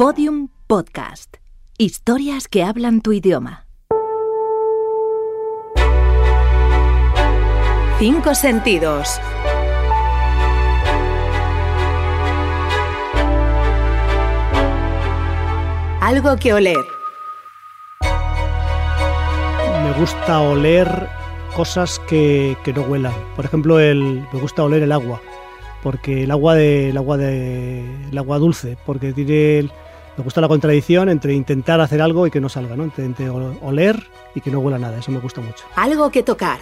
Podium Podcast. Historias que hablan tu idioma. Cinco sentidos. Algo que oler. Me gusta oler cosas que, que no huelan. Por ejemplo, el, me gusta oler el agua porque el agua de el agua de el agua dulce, porque tiene me gusta la contradicción entre intentar hacer algo y que no salga, ¿no? Entre, oler y que no huela nada, eso me gusta mucho. Algo que tocar.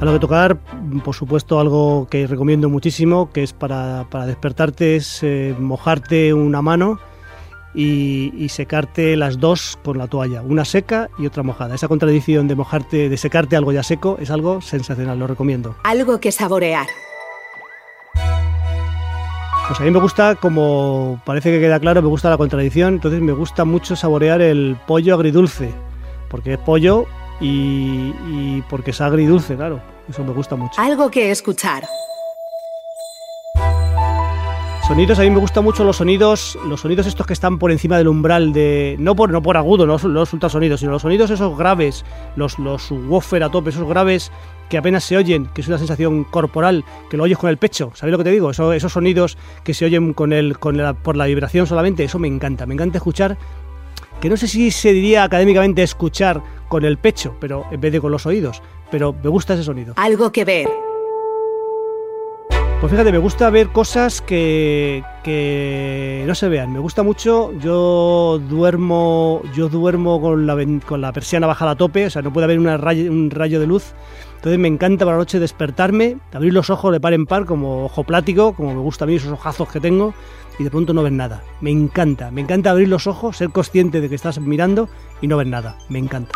Algo que tocar, por supuesto, algo que recomiendo muchísimo, que es para, para despertarte, es eh, mojarte una mano y, secarte las dos con la toalla, una seca y otra mojada. Esa contradicción de mojarte, de secarte algo ya seco, es algo sensacional, lo recomiendo. Algo que saborear. Pues a mí me gusta, como parece que queda claro, me gusta la contradicción, entonces me gusta mucho saborear el pollo agridulce, porque es pollo y, y porque es agridulce, claro, eso me gusta mucho. Algo que escuchar. Sonidos, a mí me gustan mucho los sonidos, los sonidos estos que están por encima del umbral de. No por, no por agudo, no los ultrasonidos, sino los sonidos esos graves, los, los woofer a tope, esos graves que apenas se oyen, que es una sensación corporal, que lo oyes con el pecho. ¿Sabéis lo que te digo? Eso, esos sonidos que se oyen con el, con por la vibración solamente, eso me encanta. Me encanta escuchar, que no sé si se diría académicamente escuchar con el pecho, pero en vez de con los oídos, pero me gusta ese sonido. Algo que ver. Pues fíjate, me gusta ver cosas que, no se vean. Me gusta mucho, yo duermo, yo duermo con la, con la persiana bajada a tope, o sea, no puede haber un rayo de luz. Entonces me encanta para la noche despertarme, abrir los ojos de par en par, como ojo plático, como me gusta a mí esos ojazos que tengo, y de pronto no ves nada. Me encanta, me encanta abrir los ojos, ser consciente de que estás mirando y no ver nada. Me encanta.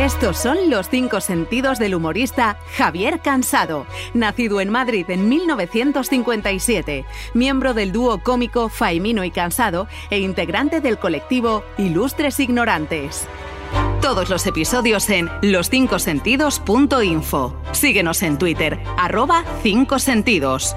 Estos son los cinco sentidos del humorista Javier Cansado, nacido en Madrid en 1957, miembro del dúo cómico Faimino y Cansado e integrante del colectivo Ilustres Ignorantes. Todos los episodios en loscincosentidos.info. Síguenos en Twitter, arroba 5 sentidos.